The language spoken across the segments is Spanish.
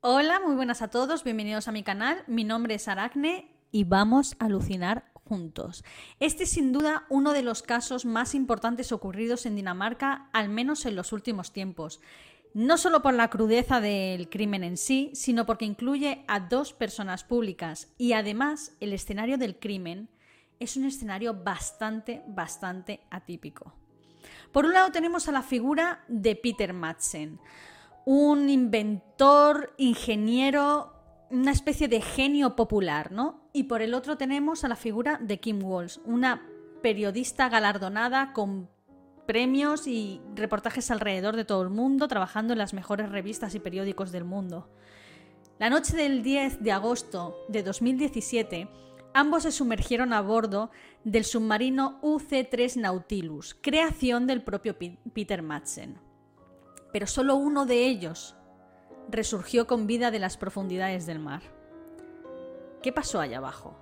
Hola, muy buenas a todos, bienvenidos a mi canal. Mi nombre es Aracne y vamos a alucinar juntos. Este es sin duda uno de los casos más importantes ocurridos en Dinamarca, al menos en los últimos tiempos. No solo por la crudeza del crimen en sí, sino porque incluye a dos personas públicas y además el escenario del crimen es un escenario bastante, bastante atípico. Por un lado tenemos a la figura de Peter Madsen, un inventor, ingeniero, una especie de genio popular, ¿no? Y por el otro tenemos a la figura de Kim Walsh, una periodista galardonada con premios y reportajes alrededor de todo el mundo, trabajando en las mejores revistas y periódicos del mundo. La noche del 10 de agosto de 2017, ambos se sumergieron a bordo del submarino UC-3 Nautilus, creación del propio Peter Madsen. Pero solo uno de ellos resurgió con vida de las profundidades del mar. ¿Qué pasó allá abajo?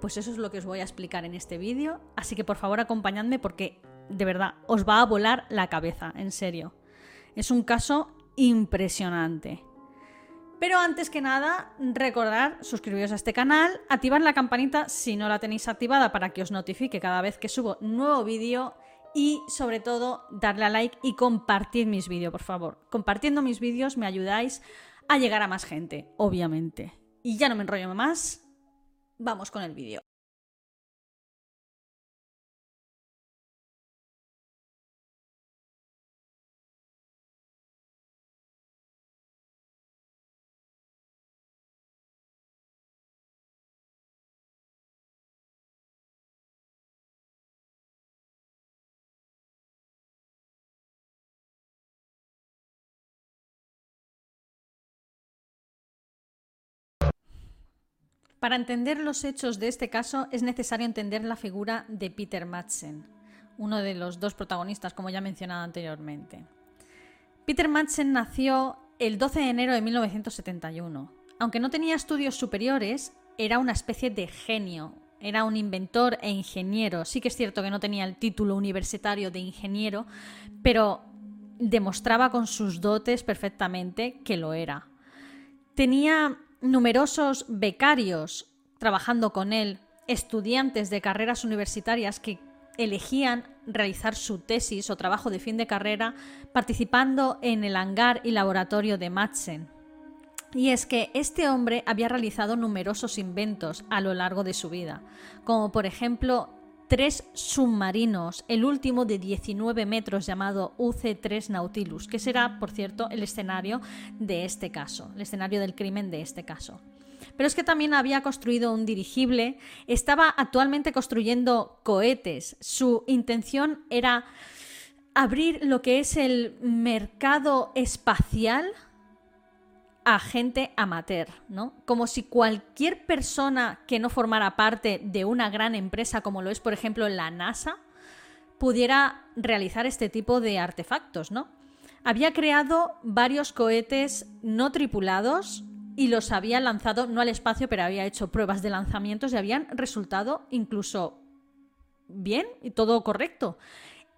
Pues eso es lo que os voy a explicar en este vídeo, así que por favor acompañadme porque de verdad os va a volar la cabeza, en serio. Es un caso impresionante. Pero antes que nada, recordar suscribiros a este canal, activar la campanita si no la tenéis activada para que os notifique cada vez que subo nuevo vídeo y sobre todo darle a like y compartir mis vídeos, por favor. Compartiendo mis vídeos me ayudáis a llegar a más gente, obviamente. Y ya no me enrollo más, vamos con el vídeo. Para entender los hechos de este caso es necesario entender la figura de Peter Madsen, uno de los dos protagonistas, como ya mencionado anteriormente. Peter Madsen nació el 12 de enero de 1971. Aunque no tenía estudios superiores, era una especie de genio. Era un inventor e ingeniero. Sí que es cierto que no tenía el título universitario de ingeniero, pero demostraba con sus dotes perfectamente que lo era. Tenía numerosos becarios trabajando con él, estudiantes de carreras universitarias que elegían realizar su tesis o trabajo de fin de carrera participando en el hangar y laboratorio de Madsen. Y es que este hombre había realizado numerosos inventos a lo largo de su vida, como por ejemplo tres submarinos, el último de 19 metros llamado UC-3 Nautilus, que será, por cierto, el escenario de este caso, el escenario del crimen de este caso. Pero es que también había construido un dirigible, estaba actualmente construyendo cohetes. Su intención era abrir lo que es el mercado espacial a gente amateur, ¿no? Como si cualquier persona que no formara parte de una gran empresa como lo es, por ejemplo, la NASA, pudiera realizar este tipo de artefactos, ¿no? Había creado varios cohetes no tripulados y los había lanzado no al espacio, pero había hecho pruebas de lanzamientos y habían resultado incluso bien y todo correcto.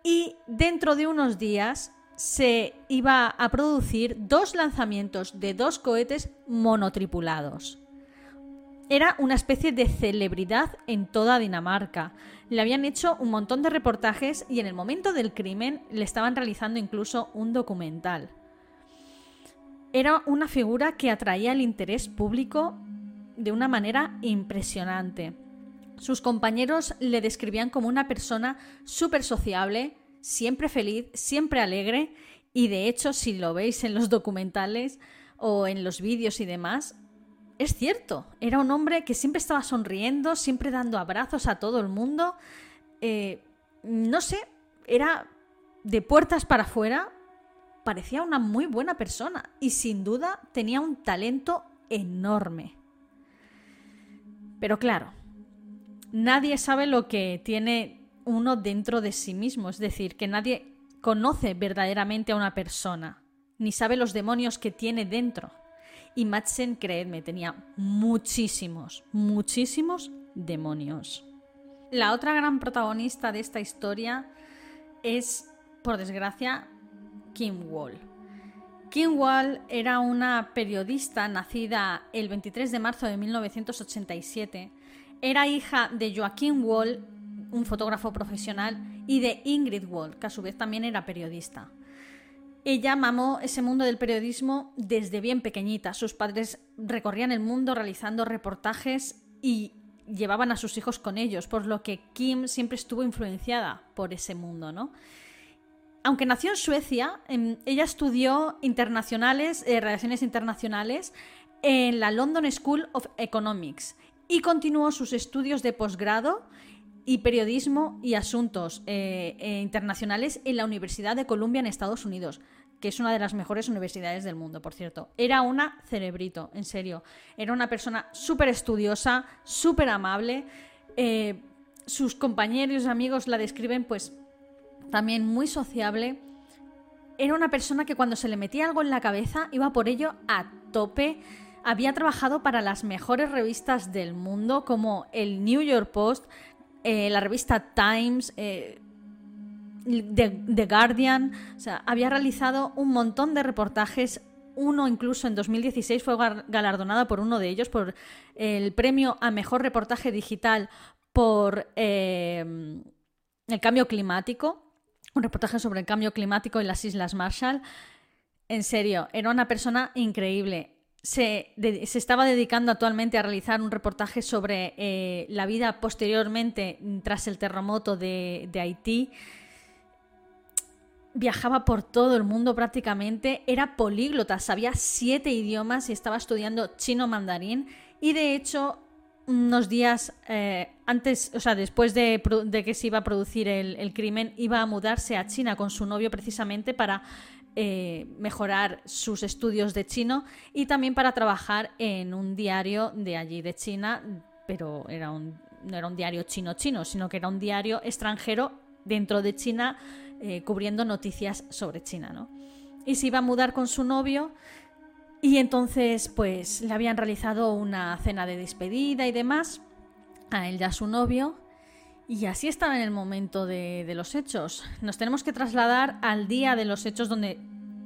Y dentro de unos días se iba a producir dos lanzamientos de dos cohetes monotripulados. Era una especie de celebridad en toda Dinamarca. Le habían hecho un montón de reportajes y en el momento del crimen le estaban realizando incluso un documental. Era una figura que atraía el interés público de una manera impresionante. Sus compañeros le describían como una persona súper sociable, siempre feliz, siempre alegre y de hecho si lo veis en los documentales o en los vídeos y demás, es cierto, era un hombre que siempre estaba sonriendo, siempre dando abrazos a todo el mundo. Eh, no sé, era de puertas para afuera, parecía una muy buena persona y sin duda tenía un talento enorme. Pero claro, nadie sabe lo que tiene uno dentro de sí mismo, es decir, que nadie conoce verdaderamente a una persona, ni sabe los demonios que tiene dentro. Y Madsen, creedme, tenía muchísimos, muchísimos demonios. La otra gran protagonista de esta historia es, por desgracia, Kim Wall. Kim Wall era una periodista nacida el 23 de marzo de 1987. Era hija de Joaquín Wall, un fotógrafo profesional, y de Ingrid Wall, que a su vez también era periodista. Ella mamó ese mundo del periodismo desde bien pequeñita. Sus padres recorrían el mundo realizando reportajes y llevaban a sus hijos con ellos, por lo que Kim siempre estuvo influenciada por ese mundo, ¿no? Aunque nació en Suecia, em, ella estudió internacionales, eh, relaciones internacionales en la London School of Economics y continuó sus estudios de posgrado y periodismo y asuntos eh, eh, internacionales en la Universidad de Columbia en Estados Unidos, que es una de las mejores universidades del mundo, por cierto. Era una cerebrito, en serio. Era una persona súper estudiosa, súper amable. Eh, sus compañeros y amigos la describen pues también muy sociable. Era una persona que cuando se le metía algo en la cabeza iba por ello a tope había trabajado para las mejores revistas del mundo como el New York Post, eh, la revista Times, eh, The, Guardian, o sea, había realizado un montón de reportajes. Uno incluso en 2016 fue galardonado por uno de ellos por el premio a mejor reportaje digital por eh, el cambio climático, un reportaje sobre el cambio climático en las Islas Marshall. En serio, era una persona increíble se, estaba dedicando actualmente a realizar un reportaje sobre eh, la vida posteriormente tras el terremoto de, Haití. Viajaba por todo el mundo prácticamente, era políglota, sabía siete idiomas y estaba estudiando chino mandarín. Y de hecho, unos días eh, antes, o sea, después de, que se iba a producir el, crimen, iba a mudarse a China con su novio precisamente para eh, mejorar sus estudios de chino y también para trabajar en un diario de allí de China, pero era un, no era un diario chino-chino, sino que era un diario extranjero dentro de China eh, cubriendo noticias sobre China. ¿no? Y se iba a mudar con su novio y entonces pues le habían realizado una cena de despedida y demás a él y a su novio. Y así estaba en el momento de, los hechos. Nos tenemos que trasladar al día de los hechos donde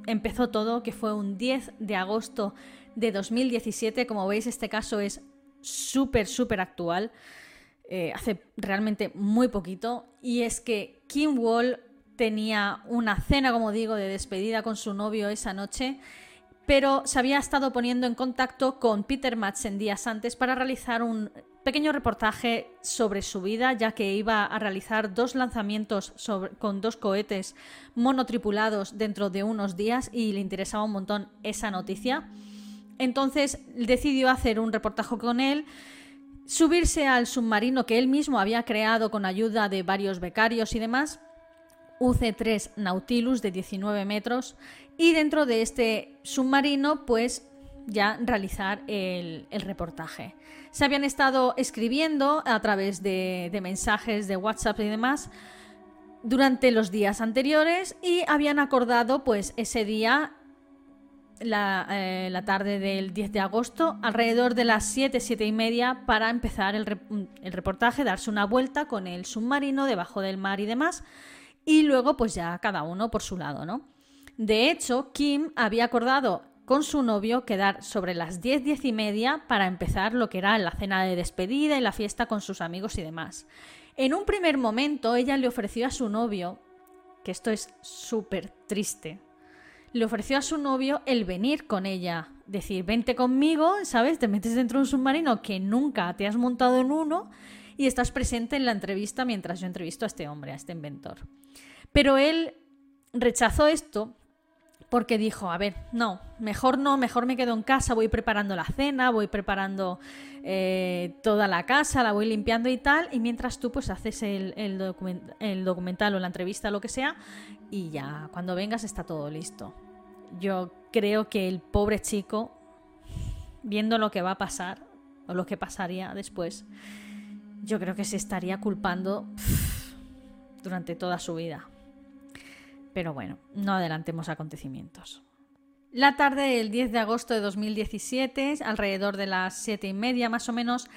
empezó todo, que fue un 10 de agosto de 2017. Como veis, este caso es súper, súper actual. Eh, hace realmente muy poquito. Y es que Kim Wall tenía una cena, como digo, de despedida con su novio esa noche pero se había estado poniendo en contacto con Peter Madsen días antes para realizar un pequeño reportaje sobre su vida, ya que iba a realizar dos lanzamientos con dos cohetes monotripulados dentro de unos días y le interesaba un montón esa noticia. Entonces decidió hacer un reportaje con él, subirse al submarino que él mismo había creado con ayuda de varios becarios y demás, UC-3 Nautilus de 19 metros, y dentro de este submarino pues ya realizar el, reportaje. Se habían estado escribiendo a través de, mensajes de WhatsApp y demás durante los días anteriores y habían acordado pues ese día la, eh, tarde del 10 de agosto, alrededor de las 7, 7 y media, para empezar el, el, reportaje, darse una vuelta con el submarino debajo del mar y demás, y luego pues ya cada uno por su lado, ¿no? De hecho, Kim había acordado con su novio quedar sobre las 10, 10 y media para empezar lo que era la cena de despedida y la fiesta con sus amigos y demás. En un primer momento ella le ofreció a su novio, que esto es súper triste, le ofreció a su novio el venir con ella, decir, vente conmigo, ¿sabes? Te metes dentro de un submarino que nunca te has montado en uno y estás presente en la entrevista mientras yo entrevisto a este hombre, a este inventor. Pero él rechazó esto porque dijo, a ver, no, mejor no, mejor me quedo en casa, voy preparando la cena, voy preparando eh, toda la casa, la voy limpiando y tal, y mientras tú pues haces el, el, documental o la entrevista, lo que sea, y ya cuando vengas está todo listo. Yo creo que el pobre chico, viendo lo que va a pasar, o lo que pasaría después, yo creo que se estaría culpando durante toda su vida. Pero bueno, no adelantemos acontecimientos. La tarde del 10 de agosto de 2017, alrededor de las 7 y media más o menos,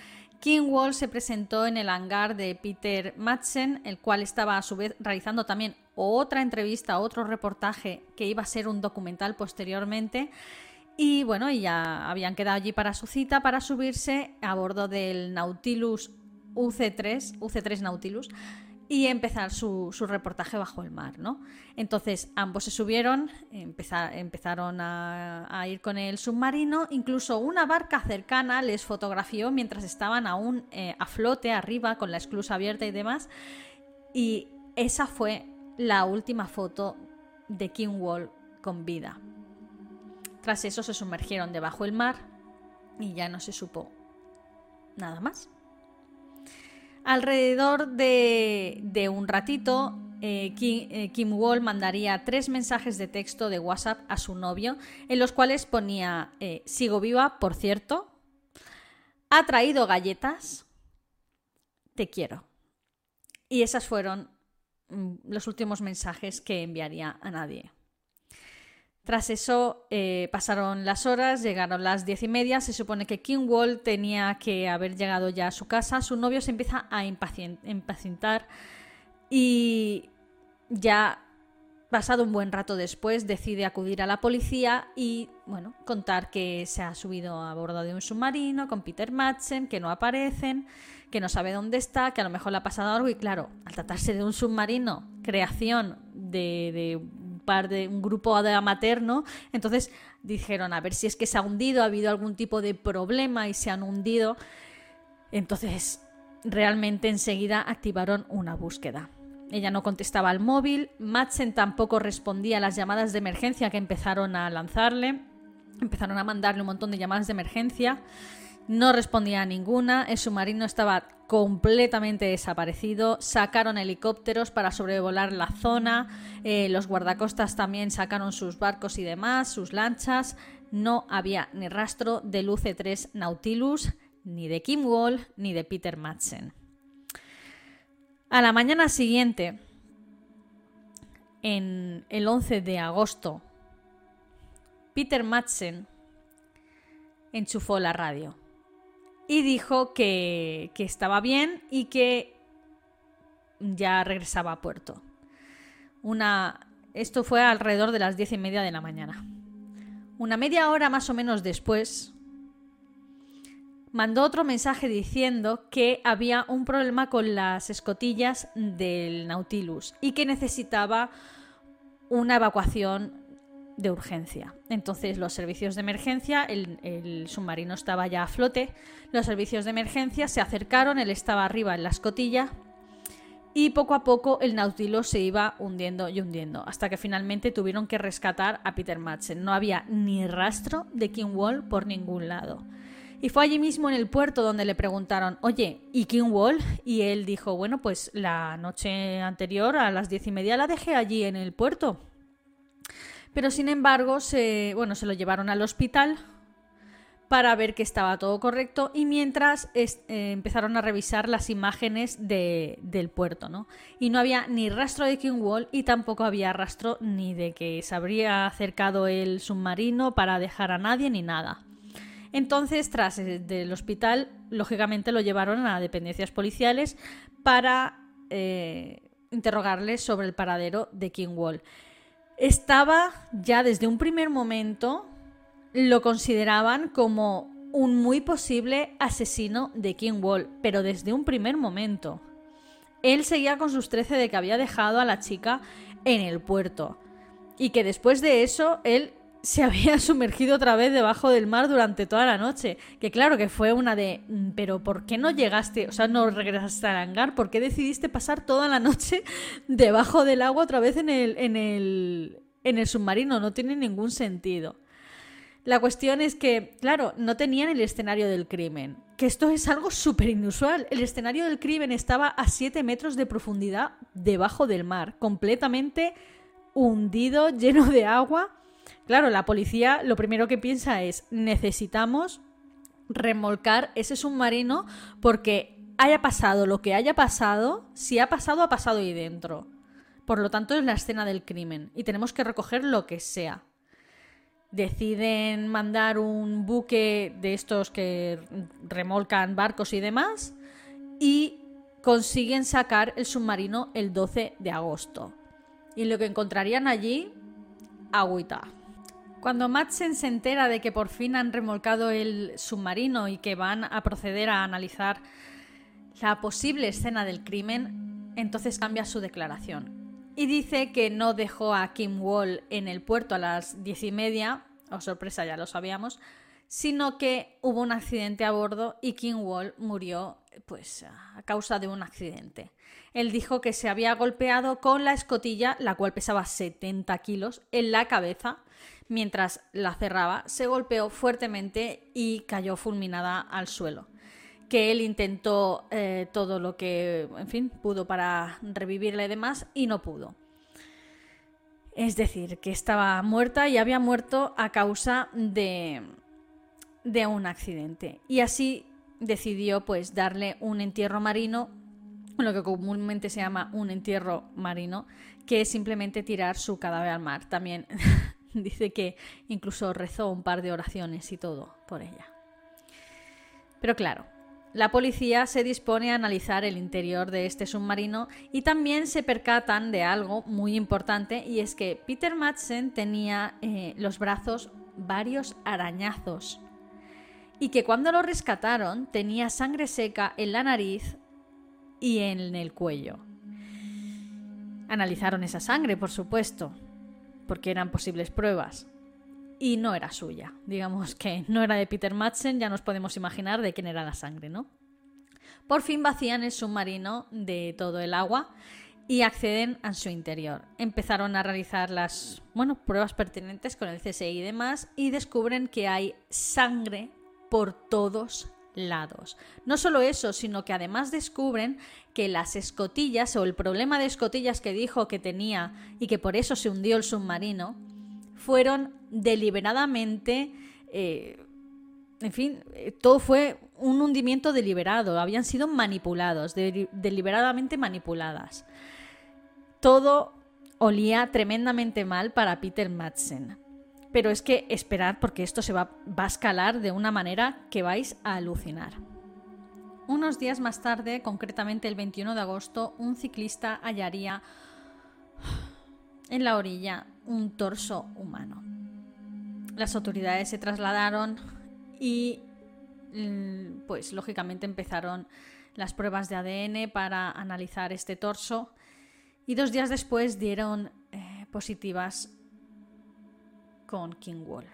Kingwall se presentó en el hangar de Peter Madsen, el cual estaba a su vez realizando también otra entrevista, otro reportaje que iba a ser un documental posteriormente. Y bueno, ya habían quedado allí para su cita, para subirse a bordo del Nautilus UC3, UC3 Nautilus, y empezar su, reportaje bajo el mar, ¿no? Entonces ambos se subieron, empezaron a, ir con el submarino, incluso una barca cercana les fotografió mientras estaban aún eh, a flote arriba con la esclusa abierta y demás, y esa fue la última foto de King Wall con vida. Tras eso se sumergieron debajo del mar y ya no se supo nada más. Alrededor de, un ratito, eh, eh, Kim, Wall mandaría tres mensajes de texto de WhatsApp a su novio, en los cuales ponía, eh, sigo viva, por cierto, ha traído galletas, te quiero. Y esas fueron mm, los últimos mensajes que enviaría a nadie. Tras eso eh, pasaron las horas, llegaron las diez y media, se supone que King Wall tenía que haber llegado ya a su casa, su novio se empieza a impacientar y ya pasado un buen rato después decide acudir a la policía y bueno, contar que se ha subido a bordo de un submarino con Peter Madsen, que no aparecen, que no sabe dónde está, que a lo mejor le ha pasado algo. Y claro, al tratarse de un submarino, creación de de un grupo de materno, entonces dijeron a ver si es que se ha hundido, ha habido algún tipo de problema y se han hundido. Entonces, realmente enseguida activaron una búsqueda. Ella no contestaba al móvil, Madsen tampoco respondía a las llamadas de emergencia que empezaron a lanzarle, empezaron a mandarle un montón de llamadas de emergencia no respondía a ninguna, el submarino estaba completamente desaparecido, sacaron helicópteros para sobrevolar la zona, eh, los guardacostas también sacaron sus barcos y demás, sus lanchas, no había ni rastro del UC-3 Nautilus, ni de Kim Wall, ni de Peter Madsen. A la mañana siguiente, en el 11 de agosto, Peter Madsen enchufó la radio y dijo que, estaba bien y que ya regresaba a puerto. Una, esto fue alrededor de las diez y media de la mañana. Una media hora más o menos después, mandó otro mensaje diciendo que había un problema con las escotillas del Nautilus y que necesitaba una evacuación de urgencia. Entonces los servicios de emergencia, el, submarino estaba ya a flote, los servicios de emergencia se acercaron, él estaba arriba en la escotilla y poco a poco el Nautilus se iba hundiendo y hundiendo, hasta que finalmente tuvieron que rescatar a Peter Madsen. No había ni rastro de King Wall por ningún lado. Y fue allí mismo en el puerto donde le preguntaron, oye, ¿y King Wall? Y él dijo, bueno, pues la noche anterior a las diez y media la dejé allí en el puerto. Pero sin embargo, se, bueno, se lo llevaron al hospital para ver que estaba todo correcto y mientras eh, empezaron a revisar las imágenes del puerto, ¿no? Y no había ni rastro de King Wall y tampoco había rastro ni de que se habría acercado el submarino para dejar a nadie ni nada. Entonces, tras el del hospital, lógicamente lo llevaron a dependencias policiales para eh, interrogarle sobre el paradero de King Wall estaba ya desde un primer momento, lo consideraban como un muy posible asesino de King Wall, pero desde un primer momento. Él seguía con sus 13 de que había dejado a la chica en el puerto y que después de eso él se había sumergido otra vez debajo del mar durante toda la noche. Que claro que fue una de, mm, pero ¿por qué no llegaste? O sea, no regresaste al hangar, ¿por qué decidiste pasar toda la noche debajo del agua otra vez en el, en el, en el submarino? No tiene ningún sentido. La cuestión es que, claro, no tenían el escenario del crimen, que esto es algo súper inusual. El escenario del crimen estaba a 7 metros de profundidad debajo del mar, completamente hundido, lleno de agua Claro, la policía lo primero que piensa es necesitamos remolcar ese submarino porque haya pasado lo que haya pasado, si ha pasado, ha pasado ahí dentro. Por lo tanto, es la escena del crimen y tenemos que recoger lo que sea. deciden mandar un buque de estos que remolcan barcos y demás y consiguen sacar el submarino el 12 de agosto. Y lo que encontrarían allí, agüita. Cuando Madsen se entera de que por fin han remolcado el submarino y que van a proceder a analizar la posible escena del crimen, entonces cambia su declaración. Y dice que no dejó a Kim Wall en el puerto a las diez y media, o sorpresa ya lo sabíamos, sino que hubo un accidente a bordo y Kim Wall murió pues a causa de un accidente. Él dijo que se había golpeado con la escotilla, la cual pesaba 70 kilos, en la cabeza. Mientras la cerraba, se golpeó fuertemente y cayó fulminada al suelo. Que él intentó eh, todo lo que, en fin, pudo para revivirla y demás, y no pudo. Es decir, que estaba muerta y había muerto a causa de, de un accidente. Y así decidió pues darle un entierro marino, lo que comúnmente se llama un entierro marino, que es simplemente tirar su cadáver al mar. También dice que incluso rezó un par de oraciones y todo por ella. Pero claro, la policía se dispone a analizar el interior de este submarino y también se percatan de algo muy importante y es que Peter Madsen tenía eh, los brazos varios arañazos y que cuando lo rescataron tenía sangre seca en la nariz y en el cuello. Analizaron esa sangre, por supuesto, porque eran posibles pruebas. Y no era suya. Digamos que no era de Peter Madsen, ya nos podemos imaginar de quién era la sangre, ¿no? Por fin vacían el submarino de todo el agua y acceden a su interior. Empezaron a realizar las bueno, pruebas pertinentes con el CSI y demás y descubren que hay sangre por todos lados. No solo eso, sino que además descubren que las escotillas o el problema de escotillas que dijo que tenía y que por eso se hundió el submarino fueron deliberadamente, eh, en fin, eh, todo fue un hundimiento deliberado, habían sido manipulados, deliberadamente manipuladas. Todo olía tremendamente mal para Peter Madsen. Pero es que esperad porque esto se va, a escalar de una manera que vais a alucinar. Unos días más tarde, concretamente el 21 de agosto, un ciclista hallaría en la orilla un torso humano. Las autoridades se trasladaron y mm, pues lógicamente empezaron las pruebas de ADN para analizar este torso y dos días después dieron eh, positivas con King Wall.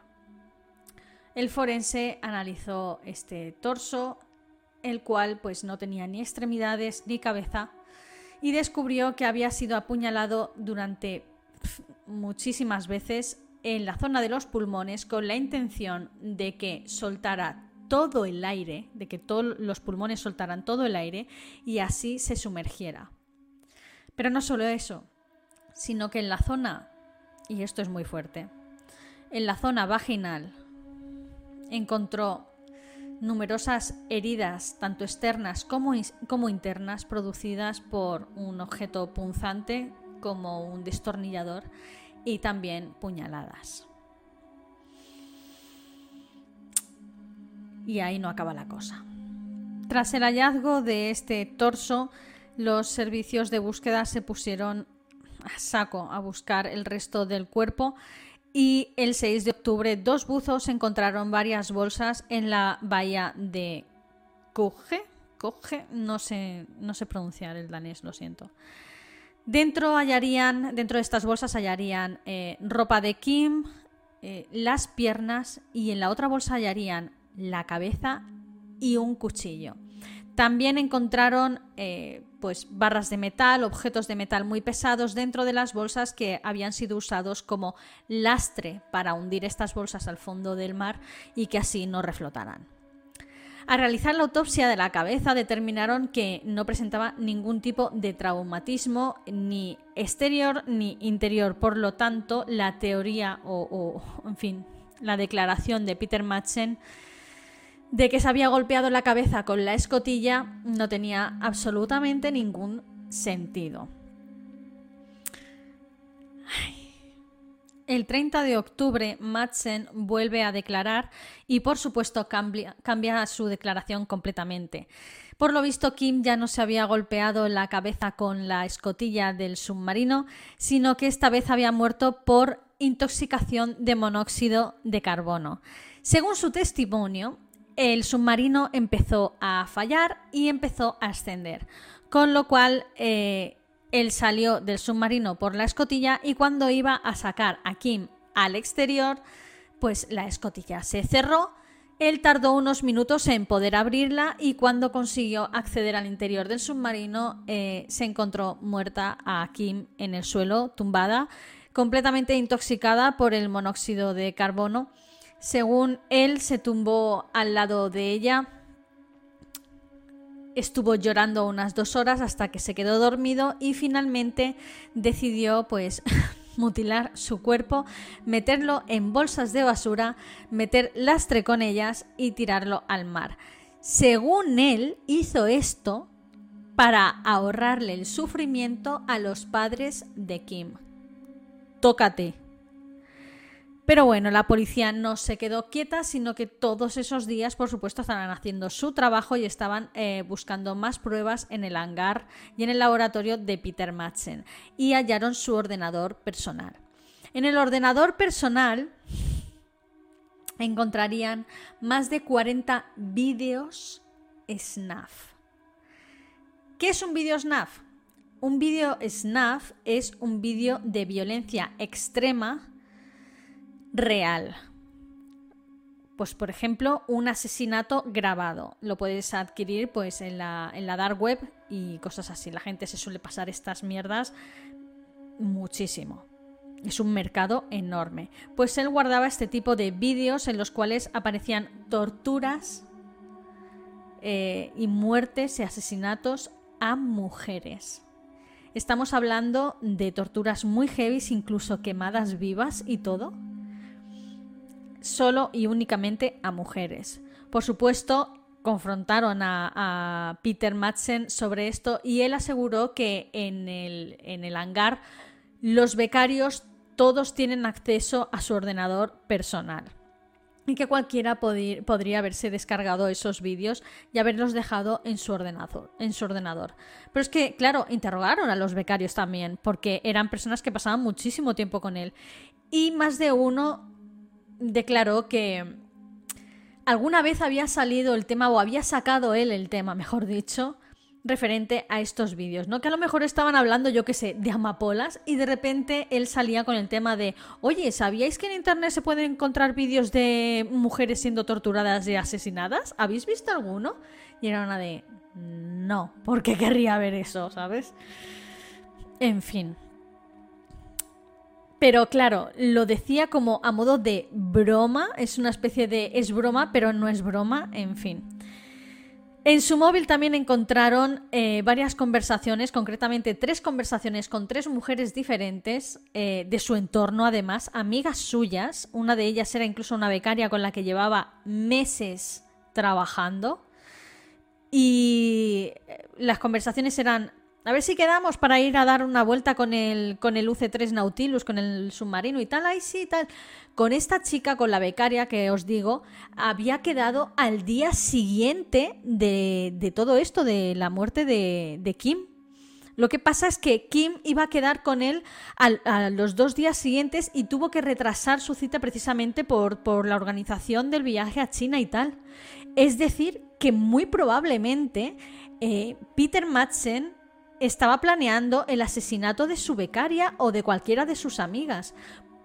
El forense analizó este torso, el cual pues no tenía ni extremidades ni cabeza, y descubrió que había sido apuñalado durante muchísimas veces en la zona de los pulmones con la intención de que soltara todo el aire, de que todos los pulmones soltaran todo el aire y así se sumergiera. Pero no solo eso, sino que en la zona, y esto es muy fuerte, en la zona vaginal encontró numerosas heridas, tanto externas como, como, internas, producidas por un objeto punzante como un destornillador y también puñaladas. Y ahí no acaba la cosa. Tras el hallazgo de este torso, los servicios de búsqueda se pusieron a saco a buscar el resto del cuerpo y el 6 de octubre dos buzos encontraron varias bolsas en la bahía de Coge. Coge, no sé, no sé pronunciar el danés, lo siento. Dentro hallarían, dentro de estas bolsas hallarían eh, ropa de Kim, eh, las piernas y en la otra bolsa hallarían la cabeza y un cuchillo. También encontraron eh, pues barras de metal, objetos de metal muy pesados dentro de las bolsas que habían sido usados como lastre para hundir estas bolsas al fondo del mar y que así no reflotaran. Al realizar la autopsia de la cabeza determinaron que no presentaba ningún tipo de traumatismo ni exterior ni interior. Por lo tanto, la teoría o, en fin, la declaración de Peter Madsen de que se había golpeado la cabeza con la escotilla no tenía absolutamente ningún sentido. El 30 de octubre, Madsen vuelve a declarar y, por supuesto, cambia, cambia, su declaración completamente. Por lo visto, Kim ya no se había golpeado la cabeza con la escotilla del submarino, sino que esta vez había muerto por intoxicación de monóxido de carbono. Según su testimonio, el submarino empezó a fallar y empezó a ascender, con lo cual eh, él salió del submarino por la escotilla y cuando iba a sacar a Kim al exterior, pues la escotilla se cerró. Él tardó unos minutos en poder abrirla y cuando consiguió acceder al interior del submarino eh, se encontró muerta a Kim en el suelo, tumbada, completamente intoxicada por el monóxido de carbono. Según él, se tumbó al lado de ella estuvo llorando unas dos horas hasta que se quedó dormido y finalmente decidió pues mutilar su cuerpo, meterlo en bolsas de basura, meter lastre con ellas y tirarlo al mar. Según él, hizo esto para ahorrarle el sufrimiento a los padres de Kim. Tócate, pero bueno, la policía no se quedó quieta, sino que todos esos días, por supuesto, estaban haciendo su trabajo y estaban eh, buscando más pruebas en el hangar y en el laboratorio de Peter Madsen y hallaron su ordenador personal. En el ordenador personal encontrarían más de 40 vídeos SNAF. ¿Qué es un vídeo SNAF? Un vídeo SNAF es un vídeo de violencia extrema real. Pues por ejemplo, un asesinato grabado. Lo puedes adquirir pues en la, en la dark web y cosas así. La gente se suele pasar estas mierdas muchísimo. Es un mercado enorme. Pues él guardaba este tipo de vídeos en los cuales aparecían torturas eh, y muertes y asesinatos a mujeres. Estamos hablando de torturas muy heavy, incluso quemadas vivas y todo solo y únicamente a mujeres. Por supuesto, confrontaron a, Peter Madsen sobre esto y él aseguró que en el, en el hangar los becarios todos tienen acceso a su ordenador personal y que cualquiera podría haberse descargado esos vídeos y haberlos dejado en su, en su ordenador. Pero es que, claro, interrogaron a los becarios también, porque eran personas que pasaban muchísimo tiempo con él. Y más de uno declaró que alguna vez había salido el tema, o había sacado él el tema, mejor dicho, referente a estos vídeos, ¿no? Que a lo mejor estaban hablando, yo qué sé, de amapolas y de repente él salía con el tema de, oye, ¿sabíais que en internet se pueden encontrar vídeos de mujeres siendo torturadas y asesinadas? ¿Habéis visto alguno? Y era una de, no, porque querría ver eso, ¿sabes? En fin. Pero claro, lo decía como a modo de broma, es una especie de es broma, pero no es broma, en fin. En su móvil también encontraron eh, varias conversaciones, concretamente tres conversaciones con tres mujeres diferentes eh, de su entorno, además, amigas suyas. Una de ellas era incluso una becaria con la que llevaba meses trabajando. Y eh, las conversaciones eran a ver si quedamos para ir a dar una vuelta con el, con el UC3 Nautilus, con el submarino y tal. Ay, sí, tal. Con esta chica, con la becaria que os digo, había quedado al día siguiente de, todo esto, de la muerte de, Kim. Lo que pasa es que Kim iba a quedar con él a los dos días siguientes y tuvo que retrasar su cita precisamente por, por la organización del viaje a China y tal. Es decir, que muy probablemente eh, Peter Madsen estaba planeando el asesinato de su becaria o de cualquiera de sus amigas.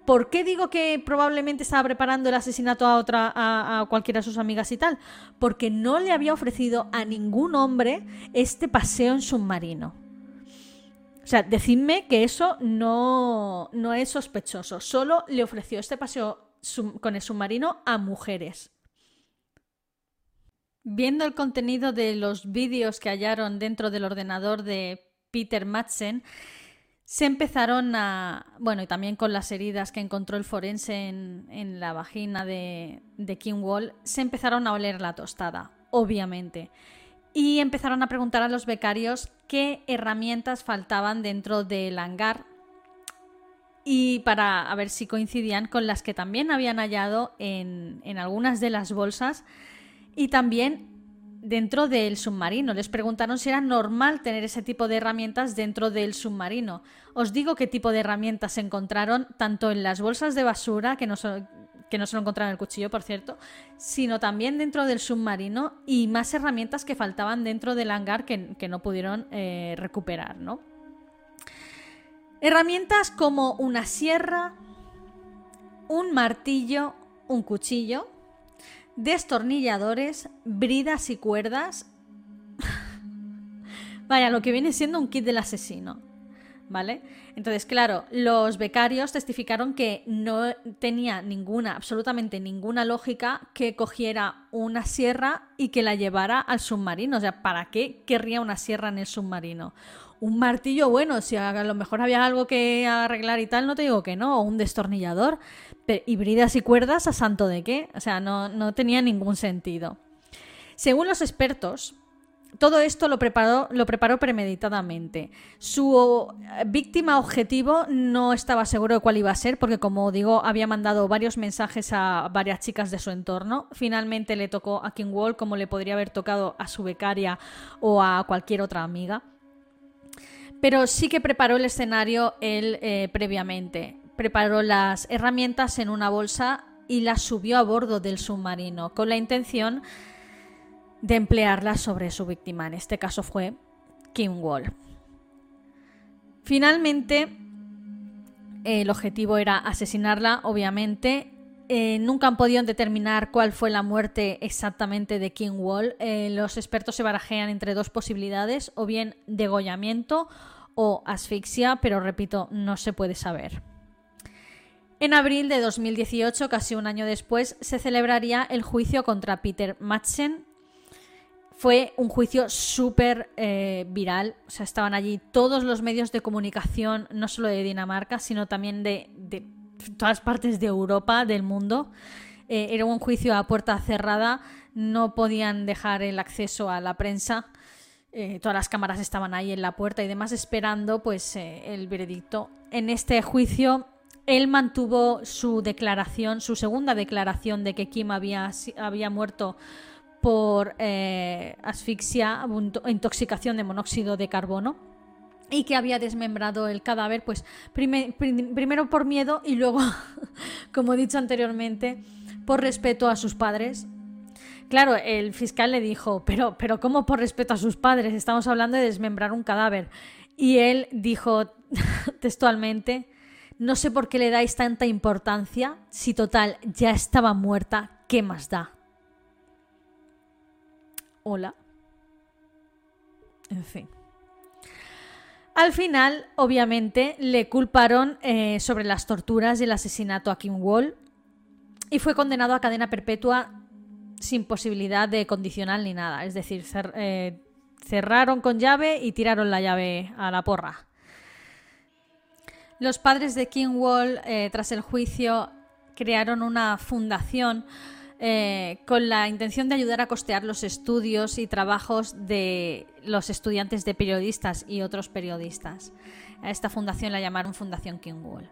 ¿Por qué digo que probablemente estaba preparando el asesinato a otra, a, cualquiera de sus amigas y tal? Porque no le había ofrecido a ningún hombre este paseo en submarino. O sea, decidme que eso no, no es sospechoso. Solo le ofreció este paseo con el submarino a mujeres. Viendo el contenido de los vídeos que hallaron dentro del ordenador de Peter Madsen, se empezaron a. Bueno, y también con las heridas que encontró el forense en, la vagina de, de Kim Wall, se empezaron a oler la tostada, obviamente. Y empezaron a preguntar a los becarios qué herramientas faltaban dentro del hangar y para ver si coincidían con las que también habían hallado en, en algunas de las bolsas y también dentro del submarino. Les preguntaron si era normal tener ese tipo de herramientas dentro del submarino. Os digo qué tipo de herramientas se encontraron tanto en las bolsas de basura, que no, que no se lo encontraron en el cuchillo, por cierto, sino también dentro del submarino y más herramientas que faltaban dentro del hangar que, no pudieron eh, recuperar, ¿no? Herramientas como una sierra, un martillo, un cuchillo, destornilladores, bridas y cuerdas. Vaya, lo que viene siendo un kit del asesino. ¿Vale? Entonces, claro, los becarios testificaron que no tenía ninguna, absolutamente ninguna lógica que cogiera una sierra y que la llevara al submarino. O sea, ¿para qué querría una sierra en el submarino? Un martillo, bueno, si a lo mejor había algo que arreglar y tal, no te digo que no, o un destornillador, híbridas y cuerdas a santo de qué, o sea, no, no tenía ningún sentido. Según los expertos, todo esto lo preparó, lo preparó premeditadamente. Su eh, víctima objetivo no estaba seguro de cuál iba a ser, porque como digo, había mandado varios mensajes a varias chicas de su entorno. Finalmente le tocó a King Wall, como le podría haber tocado a su becaria o a cualquier otra amiga. Pero sí que preparó el escenario él eh, previamente. Preparó las herramientas en una bolsa y las subió a bordo del submarino, con la intención de emplearla sobre su víctima. En este caso fue Kim Wall. Finalmente, el objetivo era asesinarla, obviamente. Eh, nunca han podido determinar cuál fue la muerte exactamente de Kim Wall. Eh, los expertos se barajean entre dos posibilidades, o bien degollamiento o asfixia, pero repito, no se puede saber. En abril de 2018, casi un año después, se celebraría el juicio contra Peter Madsen, fue un juicio súper eh, viral. O sea, estaban allí todos los medios de comunicación, no solo de Dinamarca, sino también de, todas partes de Europa, del mundo. Eh, era un juicio a puerta cerrada, no podían dejar el acceso a la prensa. Eh, todas las cámaras estaban ahí en la puerta y demás esperando pues el veredicto. En este juicio él mantuvo su declaración, su segunda declaración de que Kim había, había muerto por eh, asfixia intoxicación de monóxido de carbono y que había desmembrado el cadáver, pues primero por miedo y luego, como he dicho anteriormente, por respeto a sus padres. Claro, el fiscal le dijo, pero, pero ¿cómo por respeto a sus padres? Estamos hablando de desmembrar un cadáver. Y él dijo textualmente, no sé por qué le dais tanta importancia, si total ya estaba muerta, ¿qué más da? Hola. En fin. Al final, obviamente, le culparon eh, sobre las torturas y el asesinato a Kim Wall y fue condenado a cadena perpetua sin posibilidad de condicional ni nada. Es decir, eh, cerraron con llave y tiraron la llave a la porra. Los padres de Kim Wall, eh, tras el juicio, crearon una fundación eh, con la intención de ayudar a costear los estudios y trabajos de los estudiantes de periodistas y otros periodistas. A esta fundación la llamaron Fundación King Wall.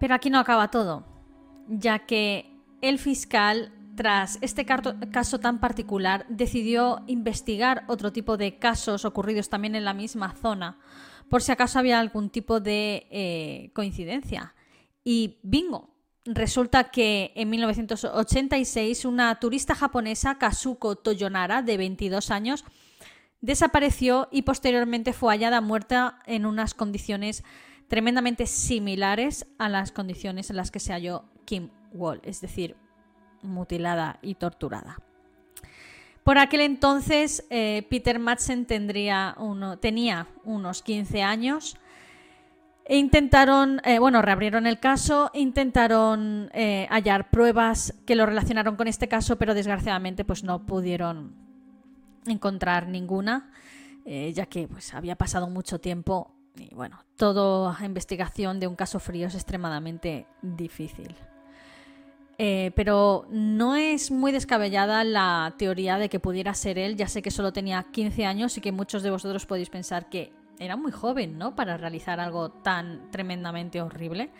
Pero aquí no acaba todo, ya que el fiscal, tras este caso tan particular, decidió investigar otro tipo de casos ocurridos también en la misma zona, por si acaso había algún tipo de eh, coincidencia. Y bingo, Resulta que en 1986 una turista japonesa, Kazuko Toyonara, de 22 años, desapareció y posteriormente fue hallada muerta en unas condiciones tremendamente similares a las condiciones en las que se halló Kim Wall, es decir, mutilada y torturada. Por aquel entonces, eh, Peter Madsen tendría uno, tenía unos 15 años intentaron, eh, bueno, reabrieron el caso, intentaron eh, hallar pruebas que lo relacionaron con este caso, pero desgraciadamente pues no pudieron encontrar ninguna, eh, ya que pues había pasado mucho tiempo y bueno, toda investigación de un caso frío es extremadamente difícil. pero no es muy descabellada la teoría de que pudiera ser él. Ya sé que solo tenía 15 años y que muchos de vosotros podéis pensar que era muy joven, ¿no? Para realizar algo tan tremendamente horrible.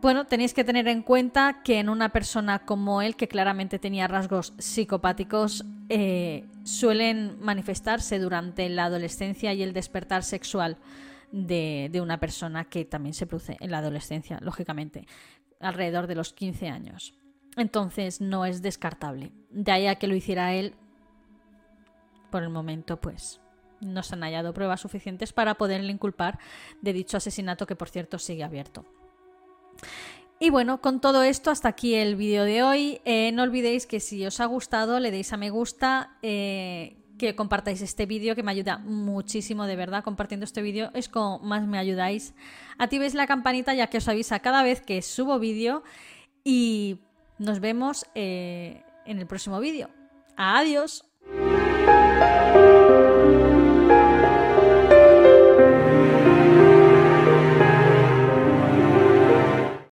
Bueno, tenéis que tener en cuenta que en una persona como él, que claramente tenía rasgos psicopáticos, eh, suelen manifestarse durante la adolescencia y el despertar sexual de, de, una persona que también se produce en la adolescencia, lógicamente, alrededor de los 15 años. Entonces no es descartable. De ahí a que lo hiciera él, por el momento, pues no se han hallado pruebas suficientes para poderle inculpar de dicho asesinato que, por cierto, sigue abierto. Y bueno, con todo esto, hasta aquí el vídeo de hoy. Eh, no olvidéis que si os ha gustado, le deis a me gusta, eh, que compartáis este vídeo, que me ayuda muchísimo, de verdad. Compartiendo este vídeo es como más me ayudáis. Activéis la campanita ya que os avisa cada vez que subo vídeo. Y nos vemos eh, en el próximo vídeo. Adiós.